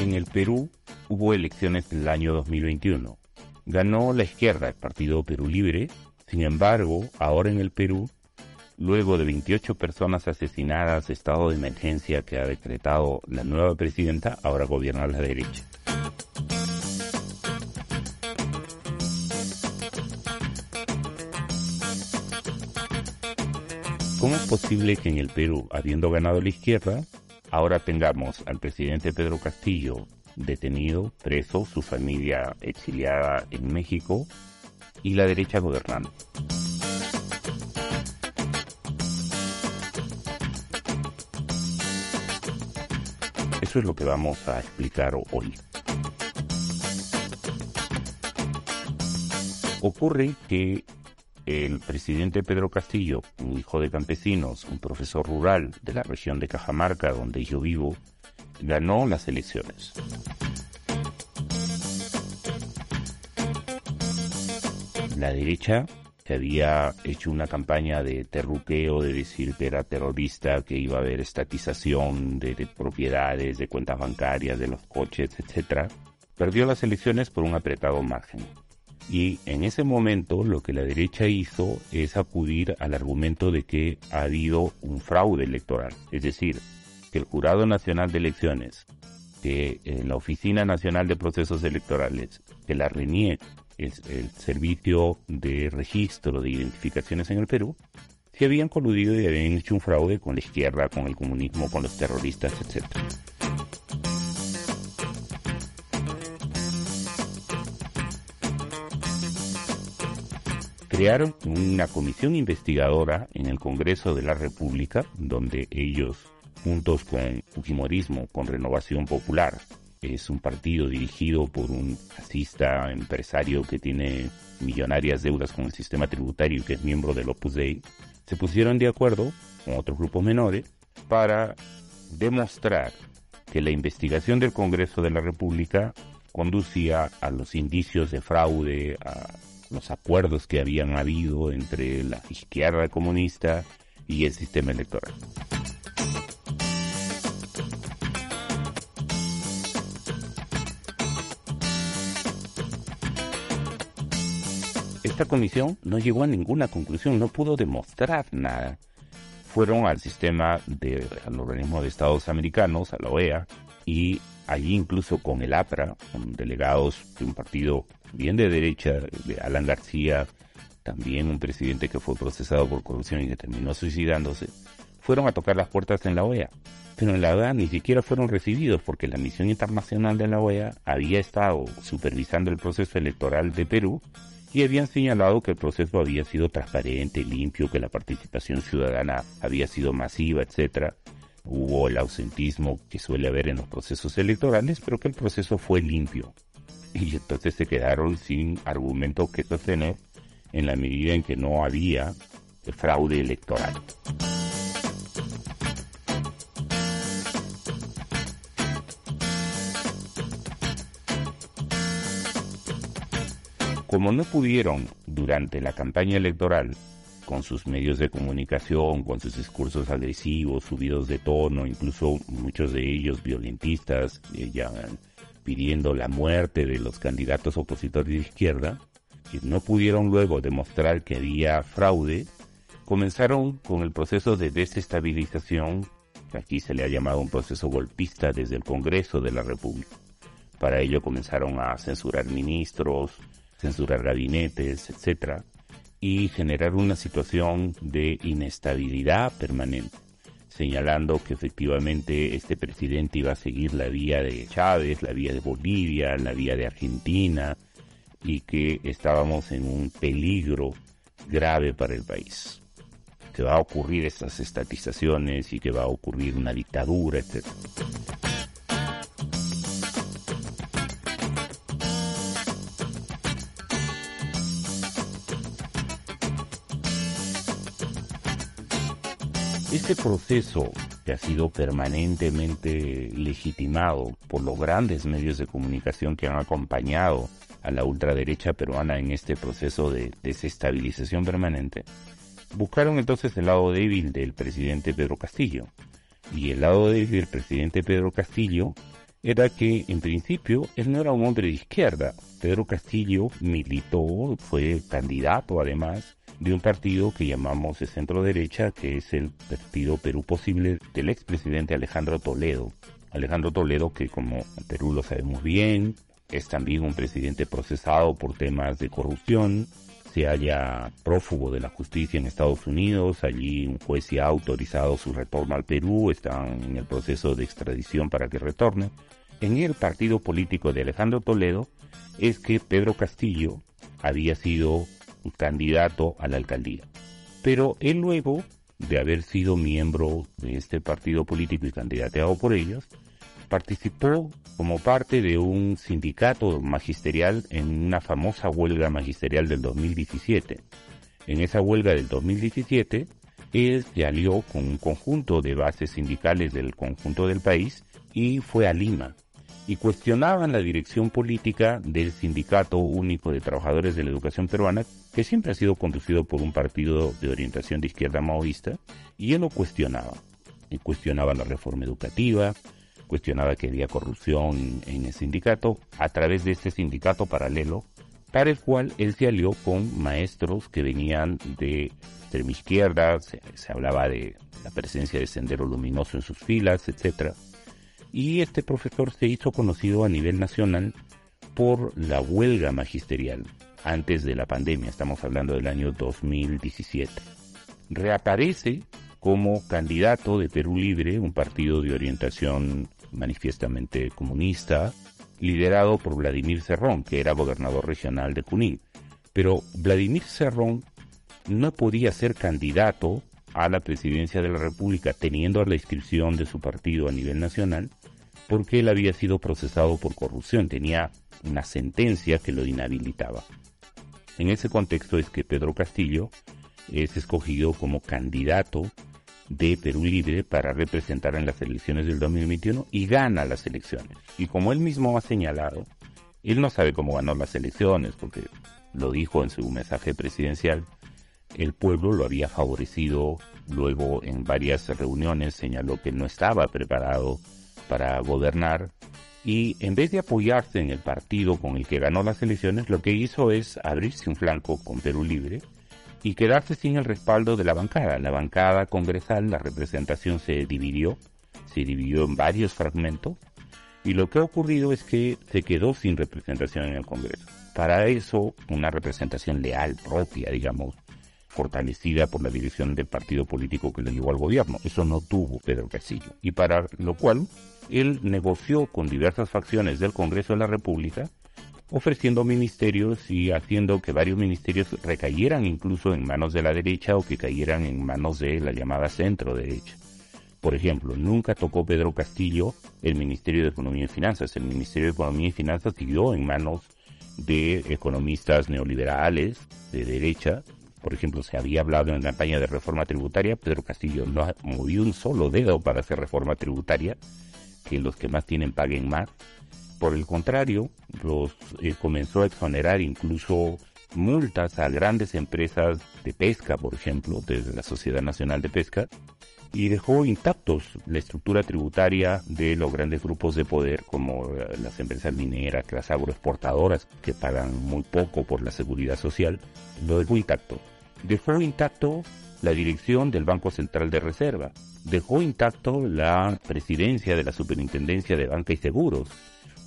En el Perú hubo elecciones en el año 2021. Ganó la izquierda, el Partido Perú Libre. Sin embargo, ahora en el Perú, luego de 28 personas asesinadas, estado de emergencia que ha decretado la nueva presidenta, ahora gobierna la derecha. ¿Cómo es posible que en el Perú, habiendo ganado la izquierda, ahora tengamos al presidente Pedro Castillo detenido, preso, su familia exiliada en México y la derecha gobernando? Eso es lo que vamos a explicar hoy. Ocurre que el presidente Pedro Castillo, un hijo de campesinos, un profesor rural de la región de Cajamarca, donde yo vivo, ganó las elecciones. La derecha, que había hecho una campaña de terruqueo, de decir que era terrorista, que iba a haber estatización de, de propiedades, de cuentas bancarias, de los coches, etc., perdió las elecciones por un apretado margen. Y en ese momento lo que la derecha hizo es acudir al argumento de que ha habido un fraude electoral. Es decir, que el Jurado Nacional de Elecciones, que en la Oficina Nacional de Procesos Electorales, que la RENIEC, es el Servicio de Registro de Identificaciones en el Perú, se habían coludido y habían hecho un fraude con la izquierda, con el comunismo, con los terroristas, etc. crearon una comisión investigadora en el Congreso de la República, donde ellos, juntos con Fujimorismo, con Renovación Popular, es un partido dirigido por un fascista empresario que tiene millonarias deudas con el sistema tributario y que es miembro del Opus Dei, se pusieron de acuerdo con otros grupos menores para demostrar que la investigación del Congreso de la República conducía a los indicios de fraude, a los acuerdos que habían habido entre la izquierda comunista y el sistema electoral. Esta comisión no llegó a ninguna conclusión, no pudo demostrar nada. Fueron al sistema de, al organismo de Estados Americanos, a la OEA, y allí incluso con el APRA, con delegados de un partido bien de derecha, de Alan García, también un presidente que fue procesado por corrupción y que terminó suicidándose, fueron a tocar las puertas en la OEA. Pero en la OEA ni siquiera fueron recibidos porque la misión internacional de la OEA había estado supervisando el proceso electoral de Perú y habían señalado que el proceso había sido transparente, limpio, que la participación ciudadana había sido masiva, etcétera. Hubo el ausentismo que suele haber en los procesos electorales, pero que el proceso fue limpio. Y entonces se quedaron sin argumento que sostener en la medida en que no había fraude electoral. Como no pudieron durante la campaña electoral con sus medios de comunicación, con sus discursos agresivos, subidos de tono, incluso muchos de ellos violentistas, eh, ya pidiendo la muerte de los candidatos opositores de izquierda, que no pudieron luego demostrar que había fraude, comenzaron con el proceso de desestabilización, que aquí se le ha llamado un proceso golpista desde el Congreso de la República. Para ello comenzaron a censurar ministros, censurar gabinetes, etcétera, y generar una situación de inestabilidad permanente, señalando que efectivamente este presidente iba a seguir la vía de Chávez, la vía de Bolivia, la vía de Argentina, y que estábamos en un peligro grave para el país. Que va a ocurrir estas estatizaciones y que va a ocurrir una dictadura, etc. Este proceso que ha sido permanentemente legitimado por los grandes medios de comunicación que han acompañado a la ultraderecha peruana en este proceso de desestabilización permanente, buscaron entonces el lado débil del presidente Pedro Castillo. Y el lado débil del presidente Pedro Castillo era que en principio él no era un hombre de izquierda. Pedro Castillo militó, fue candidato además de un partido que llamamos de centro derecha, que es el Partido Perú Posible del expresidente Alejandro Toledo. Alejandro Toledo, que como Perú lo sabemos bien, es también un presidente procesado por temas de corrupción, se halla prófugo de la justicia en Estados Unidos, allí un juez ya ha autorizado su retorno al Perú, están en el proceso de extradición para que retorne. En el partido político de Alejandro Toledo es que Pedro Castillo había sido candidato a la alcaldía. Pero él luego de haber sido miembro de este partido político y candidateado por ellos, participó como parte de un sindicato magisterial en una famosa huelga magisterial del 2017. En esa huelga del 2017, él se alió con un conjunto de bases sindicales del conjunto del país y fue a Lima y cuestionaban la dirección política del Sindicato Único de Trabajadores de la Educación Peruana, que siempre ha sido conducido por un partido de orientación de izquierda maoísta, y él lo cuestionaba. Y cuestionaba la reforma educativa, cuestionaba que había corrupción en el sindicato, a través de este sindicato paralelo, para el cual él se alió con maestros que venían de extrema izquierda, se, se hablaba de la presencia de Sendero Luminoso en sus filas, etcétera y este profesor se hizo conocido a nivel nacional por la huelga magisterial antes de la pandemia, estamos hablando del año 2017. Reaparece como candidato de Perú Libre, un partido de orientación manifiestamente comunista, liderado por Vladimir Cerrón, que era gobernador regional de Junín. Pero Vladimir Cerrón no podía ser candidato a la presidencia de la República teniendo la inscripción de su partido a nivel nacional, porque él había sido procesado por corrupción, tenía una sentencia que lo inhabilitaba. En ese contexto es que Pedro Castillo es escogido como candidato de Perú Libre para representar en las elecciones del 2021 y gana las elecciones. Y como él mismo ha señalado, él no sabe cómo ganó las elecciones, porque lo dijo en su mensaje presidencial, el pueblo lo había favorecido, luego en varias reuniones señaló que no estaba preparado para gobernar y en vez de apoyarse en el partido con el que ganó las elecciones, lo que hizo es abrirse un flanco con Perú Libre y quedarse sin el respaldo de la bancada. La bancada congresal, la representación se dividió, se dividió en varios fragmentos y lo que ha ocurrido es que se quedó sin representación en el Congreso. Para eso, una representación leal, propia, digamos, fortalecida por la dirección del partido político que le llevó al gobierno. Eso no tuvo Pedro Castillo. Y para lo cual él negoció con diversas facciones del Congreso de la República, ofreciendo ministerios y haciendo que varios ministerios recayeran incluso en manos de la derecha o que cayeran en manos de la llamada centro derecha. Por ejemplo, nunca tocó Pedro Castillo el Ministerio de Economía y Finanzas. El Ministerio de Economía y Finanzas siguió en manos de economistas neoliberales de derecha por ejemplo, se había hablado en la campaña de reforma tributaria, Pedro Castillo no ha movido un solo dedo para hacer reforma tributaria, que los que más tienen paguen más. Por el contrario, los eh, comenzó a exonerar incluso multas a grandes empresas de pesca, por ejemplo, desde la Sociedad Nacional de Pesca, y dejó intactos la estructura tributaria de los grandes grupos de poder como eh, las empresas mineras, las agroexportadoras que pagan muy poco por la seguridad social, lo dejó intacto. Dejó intacto la dirección del Banco Central de Reserva, dejó intacto la presidencia de la Superintendencia de Banca y Seguros,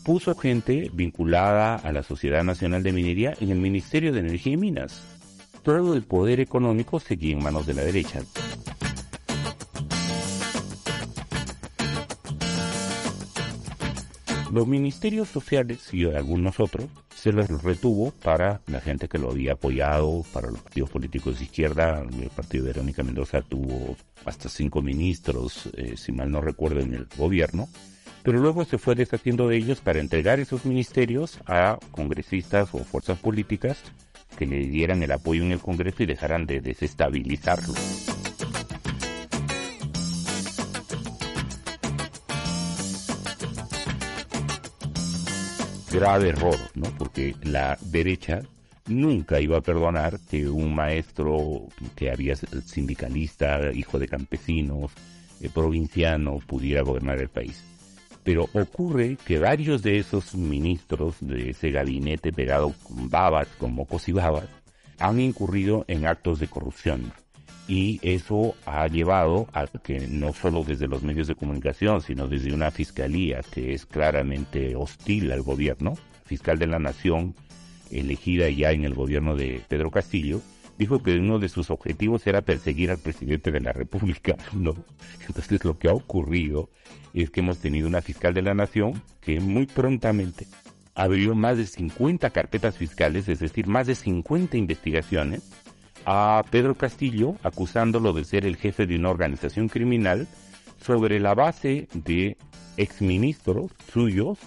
puso gente vinculada a la Sociedad Nacional de Minería en el Ministerio de Energía y Minas. Todo el poder económico seguía en manos de la derecha. Los ministerios sociales y algunos otros se los retuvo para la gente que lo había apoyado, para los partidos políticos de izquierda. El partido de Verónica Mendoza tuvo hasta cinco ministros, eh, si mal no recuerdo, en el gobierno. Pero luego se fue deshaciendo de ellos para entregar esos ministerios a congresistas o fuerzas políticas que le dieran el apoyo en el Congreso y dejaran de desestabilizarlo. Grave error, ¿no? Porque la derecha nunca iba a perdonar que un maestro que había sindicalista, hijo de campesinos, eh, provinciano, pudiera gobernar el país. Pero ocurre que varios de esos ministros de ese gabinete pegado con babas, con mocos y babas, han incurrido en actos de corrupción. Y eso ha llevado a que no solo desde los medios de comunicación, sino desde una fiscalía que es claramente hostil al gobierno, fiscal de la nación, elegida ya en el gobierno de Pedro Castillo, dijo que uno de sus objetivos era perseguir al presidente de la República. No. Entonces lo que ha ocurrido es que hemos tenido una fiscal de la nación que muy prontamente abrió más de 50 carpetas fiscales, es decir, más de 50 investigaciones a Pedro Castillo acusándolo de ser el jefe de una organización criminal sobre la base de exministros suyos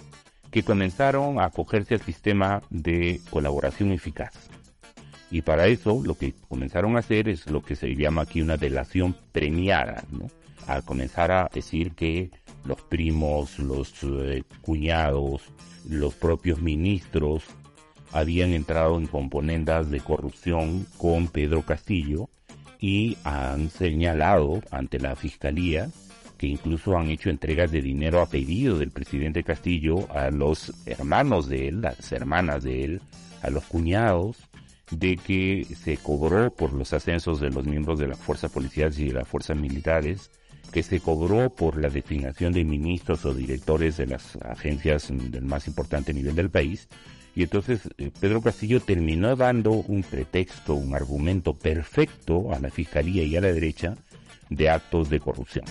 que comenzaron a acogerse al sistema de colaboración eficaz. Y para eso lo que comenzaron a hacer es lo que se llama aquí una delación premiada, ¿no? A comenzar a decir que los primos, los eh, cuñados, los propios ministros habían entrado en componendas de corrupción con Pedro Castillo y han señalado ante la fiscalía que incluso han hecho entregas de dinero a pedido del presidente Castillo a los hermanos de él, las hermanas de él, a los cuñados, de que se cobró por los ascensos de los miembros de las fuerzas policiales y de las fuerzas militares, que se cobró por la designación de ministros o directores de las agencias del más importante nivel del país. Y entonces eh, Pedro Castillo terminó dando un pretexto, un argumento perfecto a la Fiscalía y a la derecha de actos de corrupción.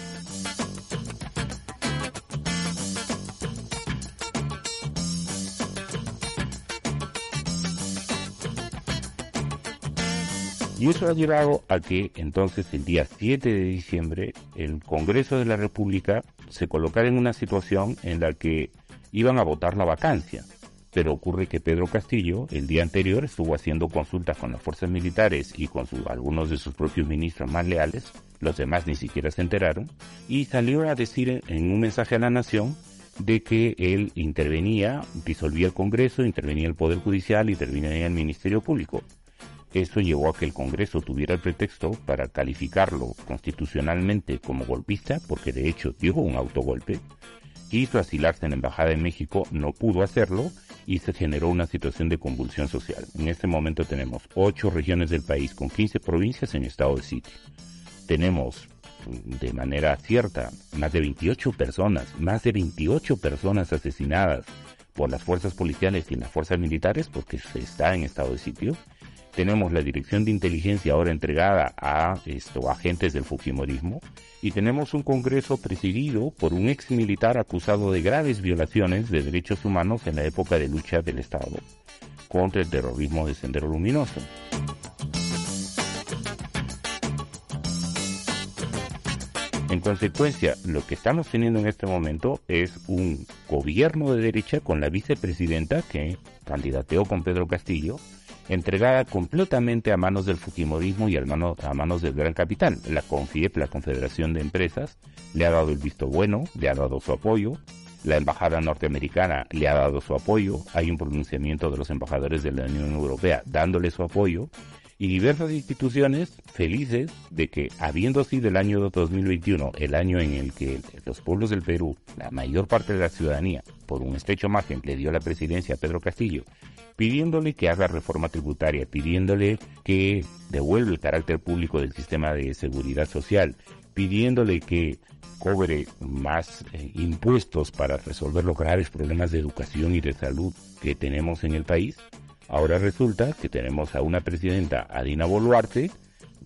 Y eso ha llevado a que entonces el día 7 de diciembre el Congreso de la República se colocara en una situación en la que iban a votar la vacancia. Pero ocurre que Pedro Castillo el día anterior estuvo haciendo consultas con las fuerzas militares y con algunos de sus propios ministros más leales, los demás ni siquiera se enteraron, y salió a decir en un mensaje a la nación de que él intervenía, disolvía el Congreso, intervenía el Poder Judicial, intervenía el Ministerio Público. Eso llevó a que el Congreso tuviera el pretexto para calificarlo constitucionalmente como golpista, porque de hecho dio un autogolpe. Quiso asilarse en la Embajada de México, no pudo hacerlo y se generó una situación de convulsión social. En este momento tenemos ocho regiones del país con 15 provincias en estado de sitio. Tenemos de manera cierta más de 28 personas, más de 28 personas asesinadas por las fuerzas policiales y las fuerzas militares porque se está en estado de sitio tenemos la dirección de inteligencia ahora entregada a agentes del Fujimorismo y tenemos un Congreso presidido por un ex militar acusado de graves violaciones de derechos humanos en la época de lucha del Estado contra el terrorismo de Sendero Luminoso. En consecuencia, lo que estamos teniendo en este momento es un gobierno de derecha con la vicepresidenta que candidateó con Pedro Castillo, entregada completamente a manos del Fujimorismo y a manos, a manos del gran capital. La CONFIEP, la Confederación de Empresas, le ha dado el visto bueno, le ha dado su apoyo. La embajada norteamericana le ha dado su apoyo. Hay un pronunciamiento de los embajadores de la Unión Europea dándole su apoyo. Y diversas instituciones felices de que, habiendo sido el año 2021 el año en el que los pueblos del Perú, la mayor parte de la ciudadanía, por un estrecho margen, le dio la presidencia a Pedro Castillo pidiéndole que haga reforma tributaria, pidiéndole que devuelva el carácter público del sistema de seguridad social, pidiéndole que cobre más eh, impuestos para resolver los graves problemas de educación y de salud que tenemos en el país. Ahora resulta que tenemos a una presidenta, Adina Boluarte,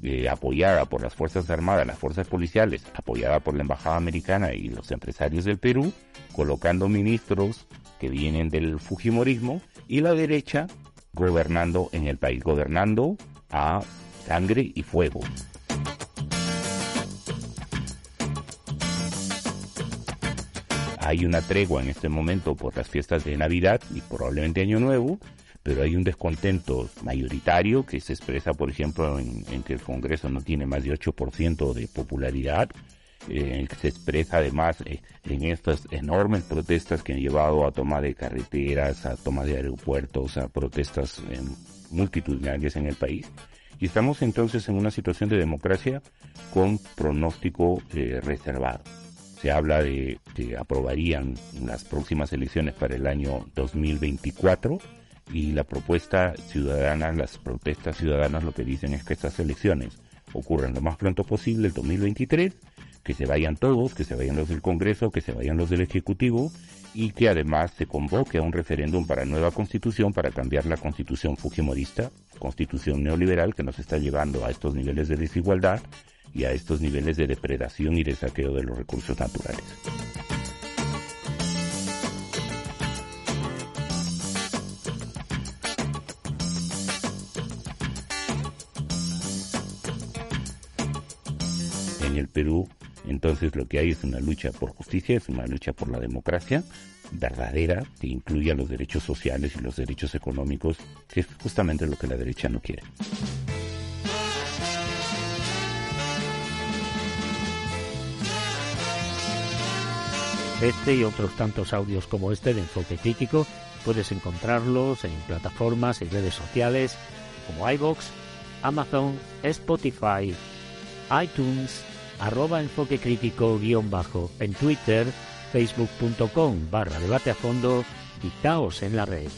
eh, apoyada por las Fuerzas Armadas, las Fuerzas Policiales, apoyada por la Embajada Americana y los empresarios del Perú, colocando ministros que vienen del Fujimorismo y la derecha gobernando en el país, gobernando a sangre y fuego. Hay una tregua en este momento por las fiestas de Navidad y probablemente Año Nuevo, pero hay un descontento mayoritario que se expresa, por ejemplo, en, que el Congreso no tiene más de 8% de popularidad eh, se expresa además eh, en estas enormes protestas que han llevado a toma de carreteras, a toma de aeropuertos, a protestas eh, multitudinarias en el país. Y estamos entonces en una situación de democracia con pronóstico reservado. se habla de que aprobarían las próximas elecciones para el año 2024 y la propuesta ciudadana, las protestas ciudadanas lo que dicen es que estas elecciones ocurran lo más pronto posible, el 2023, que se vayan todos, que se vayan los del Congreso, que se vayan los del Ejecutivo y que además se convoque a un referéndum para nueva constitución para cambiar la constitución fujimorista, constitución neoliberal que nos está llevando a estos niveles de desigualdad y a estos niveles de depredación y de saqueo de los recursos naturales. En el Perú entonces lo que hay es una lucha por justicia, es una lucha por la democracia verdadera que incluya los derechos sociales y los derechos económicos, que es justamente lo que la derecha no quiere. Este y otros tantos audios como este de Enfoque Crítico puedes encontrarlos en plataformas y redes sociales como iBox, Amazon, Spotify, iTunes, arroba enfoque crítico guion bajo en Twitter, facebook.com barra debate a fondo y caos en la red.